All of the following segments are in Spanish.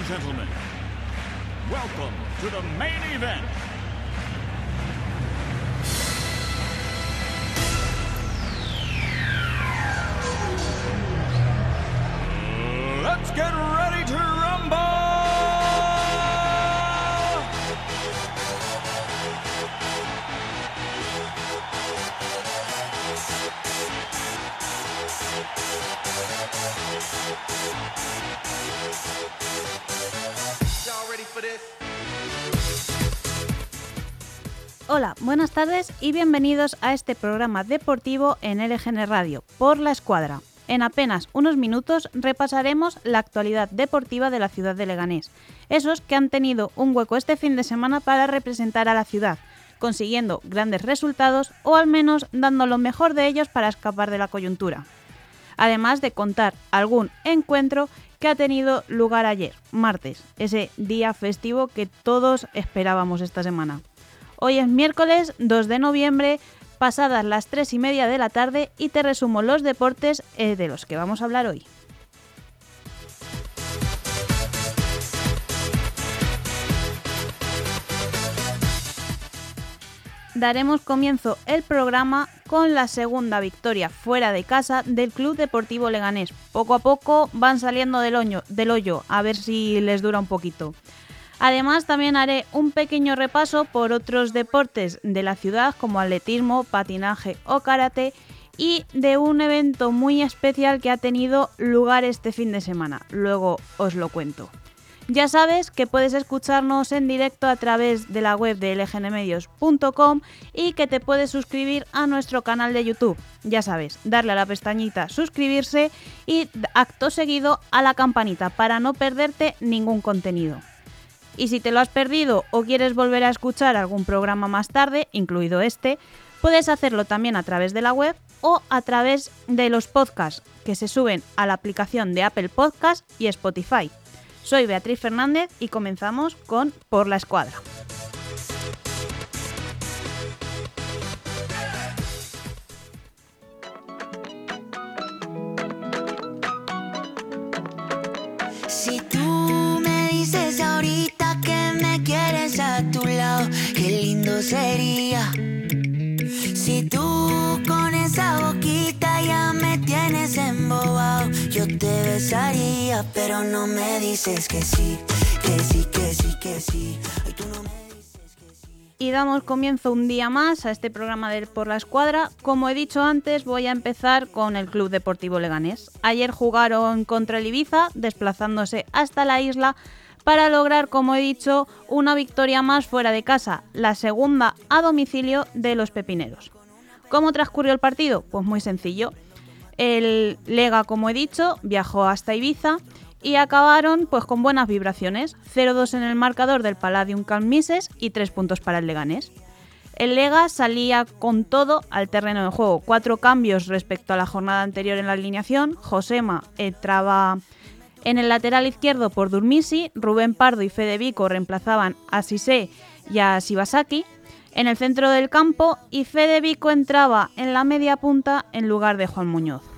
and gentlemen, welcome to the main event. Hola, buenas tardes y bienvenidos a este programa deportivo en LGN Radio, por la escuadra. En apenas unos minutos repasaremos la actualidad deportiva de la ciudad de Leganés, esos que han tenido un hueco este fin de semana para representar a la ciudad, consiguiendo grandes resultados o al menos dando lo mejor de ellos para escapar de la coyuntura. Además de contar algún encuentro que ha tenido lugar ayer, martes, ese día festivo que todos esperábamos esta semana. Hoy es miércoles 2 de noviembre, pasadas las 3 y media de la tarde, y te resumo los deportes eh, de los que vamos a hablar hoy. Daremos comienzo el programa con la segunda victoria fuera de casa del Club Deportivo Leganés. Poco a poco van saliendo del hoyo, del hoyo a ver si les dura un poquito. Además, también haré un pequeño repaso por otros deportes de la ciudad como atletismo, patinaje o karate y de un evento muy especial que ha tenido lugar este fin de semana. Luego os lo cuento. Ya sabes que puedes escucharnos en directo a través de la web de lgnmedios.com y que te puedes suscribir a nuestro canal de YouTube. Ya sabes, darle a la pestañita suscribirse y acto seguido a la campanita para no perderte ningún contenido. Y si te lo has perdido o quieres volver a escuchar algún programa más tarde, incluido este, puedes hacerlo también a través de la web o a través de los podcasts que se suben a la aplicación de Apple Podcast y Spotify. Soy Beatriz Fernández y comenzamos con Por la Escuadra. Y damos comienzo un día más a este programa de Por la Escuadra. Como he dicho antes, voy a empezar con el Club Deportivo Leganés. Ayer jugaron contra el Ibiza, desplazándose hasta la isla para lograr, como he dicho, una victoria más fuera de casa, la segunda a domicilio de los pepineros. ¿Cómo transcurrió el partido? Pues muy sencillo. El Lega, como he dicho, viajó hasta Ibiza y acabaron pues con buenas vibraciones. 0-2 en el marcador del Palladium Calmises y 3 puntos para el Leganés. El Lega salía con todo al terreno de juego. Cuatro cambios respecto a la jornada anterior en la alineación. Josema entraba en el lateral izquierdo por Durmisi, Rubén Pardo y Fede Vico reemplazaban a Sise y a Shibasaki. En el centro del campo y Fede Vico entraba en la media punta en lugar de Juan Muñoz.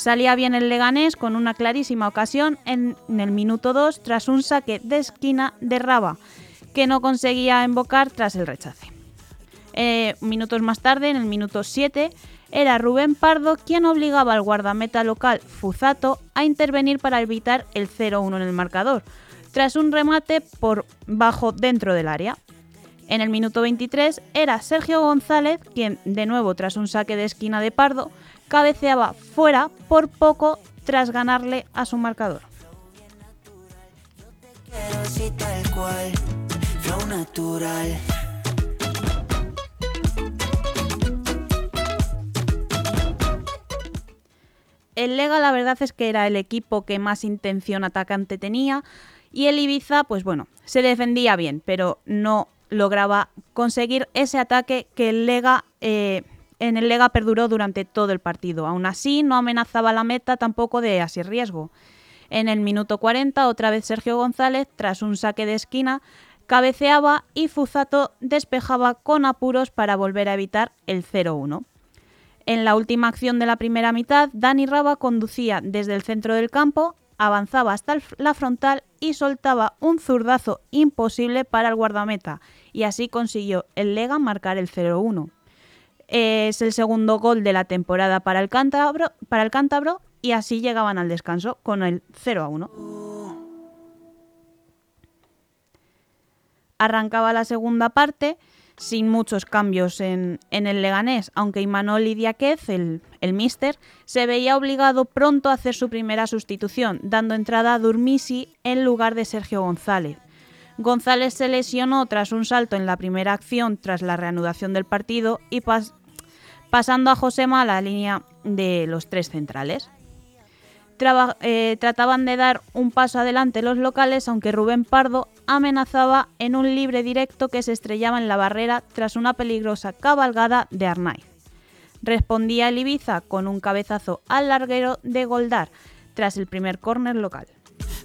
Salía bien el Leganés con una clarísima ocasión en, el minuto 2 tras un saque de esquina de Raba, que no conseguía invocar tras el rechace. Eh, minutos más tarde, en el minuto 7, era Rubén Pardo quien obligaba al guardameta local Fuzato a intervenir para evitar el 0-1 en el marcador, tras un remate por bajo dentro del área. En el minuto 23 era Sergio González quien, de nuevo tras un saque de esquina de Pardo, cabeceaba fuera por poco tras ganarle a su marcador. El Lega la verdad es que era el equipo que más intención atacante tenía y el Ibiza, pues bueno, se defendía bien, pero no lograba conseguir ese ataque que el Lega eh, en el Lega perduró durante todo el partido. Aún así, no amenazaba la meta tampoco de así riesgo. En el minuto 40, otra vez Sergio González, tras un saque de esquina, cabeceaba y Fuzato despejaba con apuros para volver a evitar el 0-1. En la última acción de la primera mitad, Dani Raba conducía desde el centro del campo avanzaba hasta la frontal y soltaba un zurdazo imposible para el guardameta, y así consiguió el Lega marcar el 0-1. Es el segundo gol de la temporada para el cántabro, para el cántabro y así llegaban al descanso con el 0-1. Arrancaba la segunda parte sin muchos cambios en, el Leganés, aunque Imanol Idiáquez, el, el míster, se veía obligado pronto a hacer su primera sustitución, dando entrada a Durmisi en lugar de Sergio González. González se lesionó tras un salto en la primera acción tras la reanudación del partido y pasando a Josema a la línea de los tres centrales. Eh, trataban de dar un paso adelante los locales, aunque Rubén Pardo amenazaba en un libre directo que se estrellaba en la barrera tras una peligrosa cabalgada de Arnaiz. Respondía el Ibiza con un cabezazo al larguero de Goldar tras el primer córner local.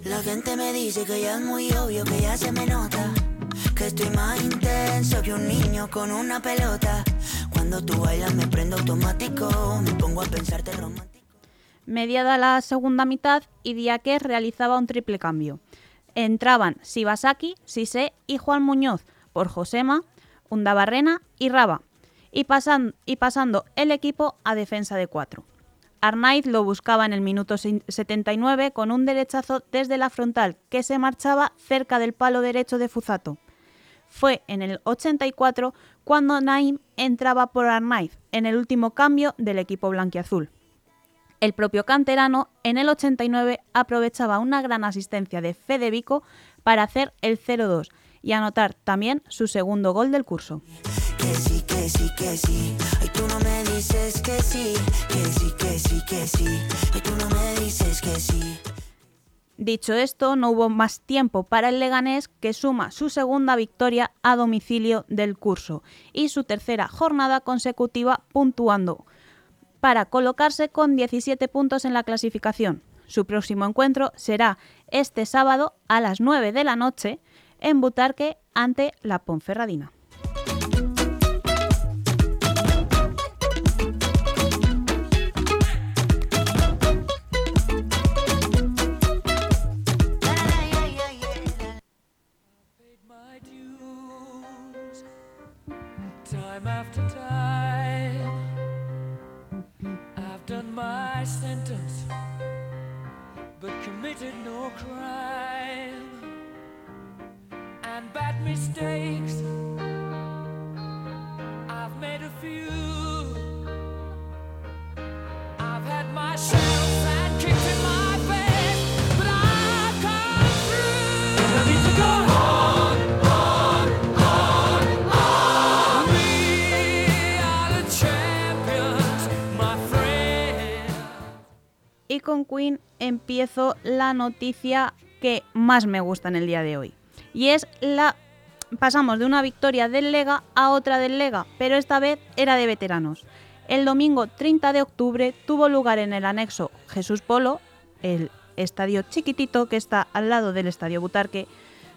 La gente me dice que ya es muy obvio, que ya se me nota. Que estoy más intenso que un niño con una pelota. Cuando tú bailas me prendo automático, me pongo a pensarte romántico. Mediada la segunda mitad, Idiáquez realizaba un triple cambio. Entraban Sibasaki, Sise y Juan Muñoz por Josema, Undabarrena y Raba, y, y pasando el equipo a defensa de cuatro. Arnaiz lo buscaba en el minuto 79 con un derechazo desde la frontal que se marchaba cerca del palo derecho de Fuzato. Fue en el 84 cuando Naim entraba por Arnaiz en el último cambio del equipo blanquiazul. El propio canterano en el 89 aprovechaba una gran asistencia de Fede Vico para hacer el 0-2 y anotar también su segundo gol del curso. Dicho esto, no hubo más tiempo para el Leganés que suma su segunda victoria a domicilio del curso y su tercera jornada consecutiva puntuando para colocarse con 17 puntos en la clasificación. Su próximo encuentro será este sábado a las 9 de la noche en Butarque ante la Ponferradina. And bad mistakes, I've made a few. I've had my of sad kicks in my face, but I've come through. I need to go y con Queen empiezo la noticia que más me gusta en el día de hoy. Y es la... Pasamos de una victoria del Lega a otra del Lega, pero esta vez era de veteranos. El domingo 30 de octubre tuvo lugar en el anexo Jesús Polo, el estadio chiquitito que está al lado del estadio Butarque,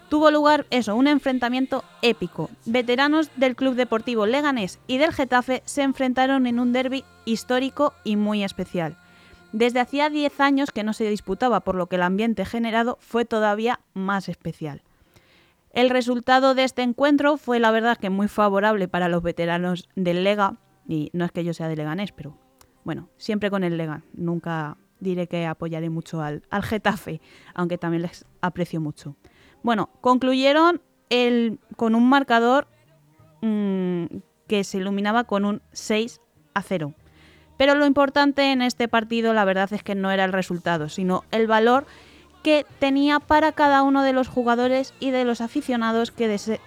tuvo lugar eso, un enfrentamiento épico. Veteranos del Club Deportivo Leganés y del Getafe se enfrentaron en un derby histórico y muy especial. Desde hacía 10 años que no se disputaba, por lo que el ambiente generado fue todavía más especial. El resultado de este encuentro fue la verdad que muy favorable para los veteranos del Lega, y no es que yo sea de Leganés, pero bueno, siempre con el Lega, nunca diré que apoyaré mucho al, Getafe, aunque también les aprecio mucho. Bueno, concluyeron el, con un marcador mm, que se iluminaba con un 6 a 0. Pero lo importante en este partido, la verdad es que no era el resultado, sino el valor que tenía para cada uno de los jugadores y de los aficionados que, se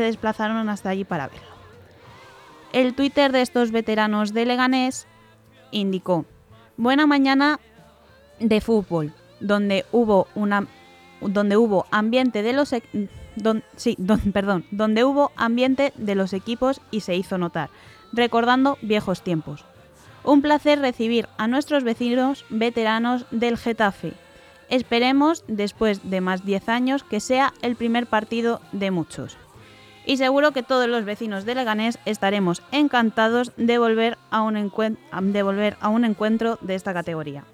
desplazaron hasta allí para verlo. El Twitter de estos veteranos de Leganés indicó: Buena mañana de fútbol, donde hubo donde hubo ambiente de los sí, perdón, donde hubo ambiente de los equipos y se hizo notar, recordando viejos tiempos. Un placer recibir a nuestros vecinos veteranos del Getafe. Esperemos, después de más 10 años, que sea el primer partido de muchos. Y seguro que todos los vecinos de Leganés estaremos encantados de volver a un, de volver a un encuentro de esta categoría.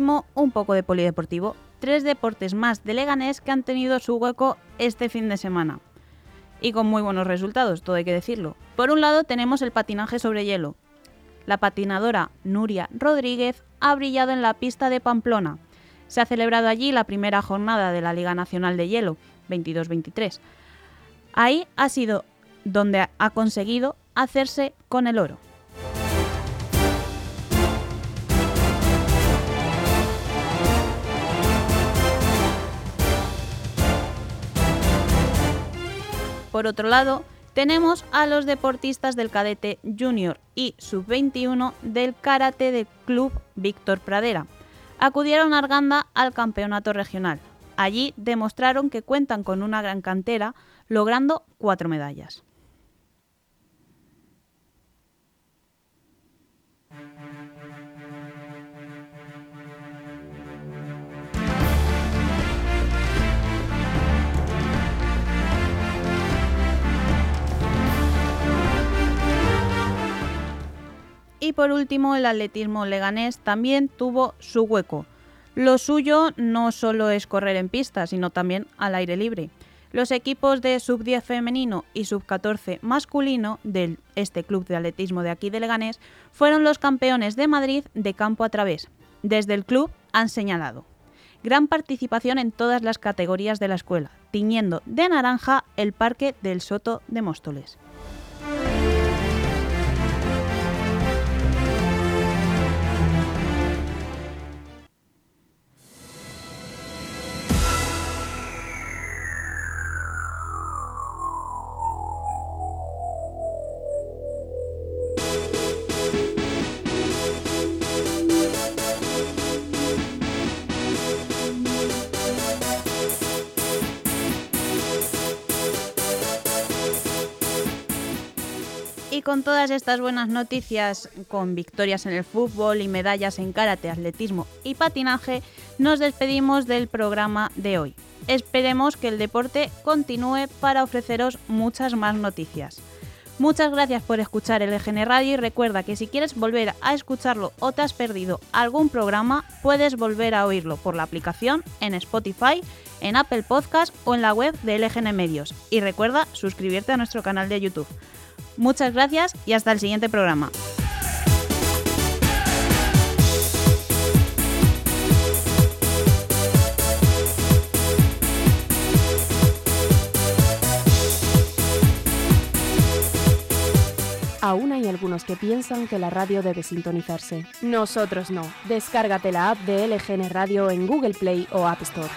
Un poco de polideportivo. Tres deportes más de Leganés que han tenido su hueco este fin de semana. Y con muy buenos resultados, todo hay que decirlo. Por un lado tenemos el patinaje sobre hielo. La patinadora Nuria Rodríguez ha brillado en la pista de Pamplona. Se ha celebrado allí la primera jornada de la Liga Nacional de Hielo, 22-23. Ahí ha sido donde ha conseguido hacerse con el oro. Por otro lado, tenemos a los deportistas del cadete junior y sub-21 del karate del club Víctor Pradera. Acudieron a Arganda al campeonato regional. Allí demostraron que cuentan con una gran cantera, logrando cuatro medallas. Y por último, el atletismo leganés también tuvo su hueco. Lo suyo no solo es correr en pista, sino también al aire libre. Los equipos de sub-10 femenino y sub-14 masculino de este club de atletismo de aquí de Leganés fueron los campeones de Madrid de campo a través. Desde el club han señalado gran participación en todas las categorías de la escuela, tiñendo de naranja el parque del Soto de Móstoles. Con todas estas buenas noticias, con victorias en el fútbol y medallas en karate, atletismo y patinaje, nos despedimos del programa de hoy. Esperemos que el deporte continúe para ofreceros muchas más noticias. Muchas gracias por escuchar el EGN Radio y recuerda que si quieres volver a escucharlo o te has perdido algún programa, puedes volver a oírlo por la aplicación en Spotify, en Apple Podcast o en la web de LGN Medios. Y recuerda suscribirte a nuestro canal de YouTube. Muchas gracias y hasta el siguiente programa. Aún hay algunos que piensan que la radio debe sintonizarse. Nosotros no. Descárgate la app de LGN Radio en Google Play o App Store.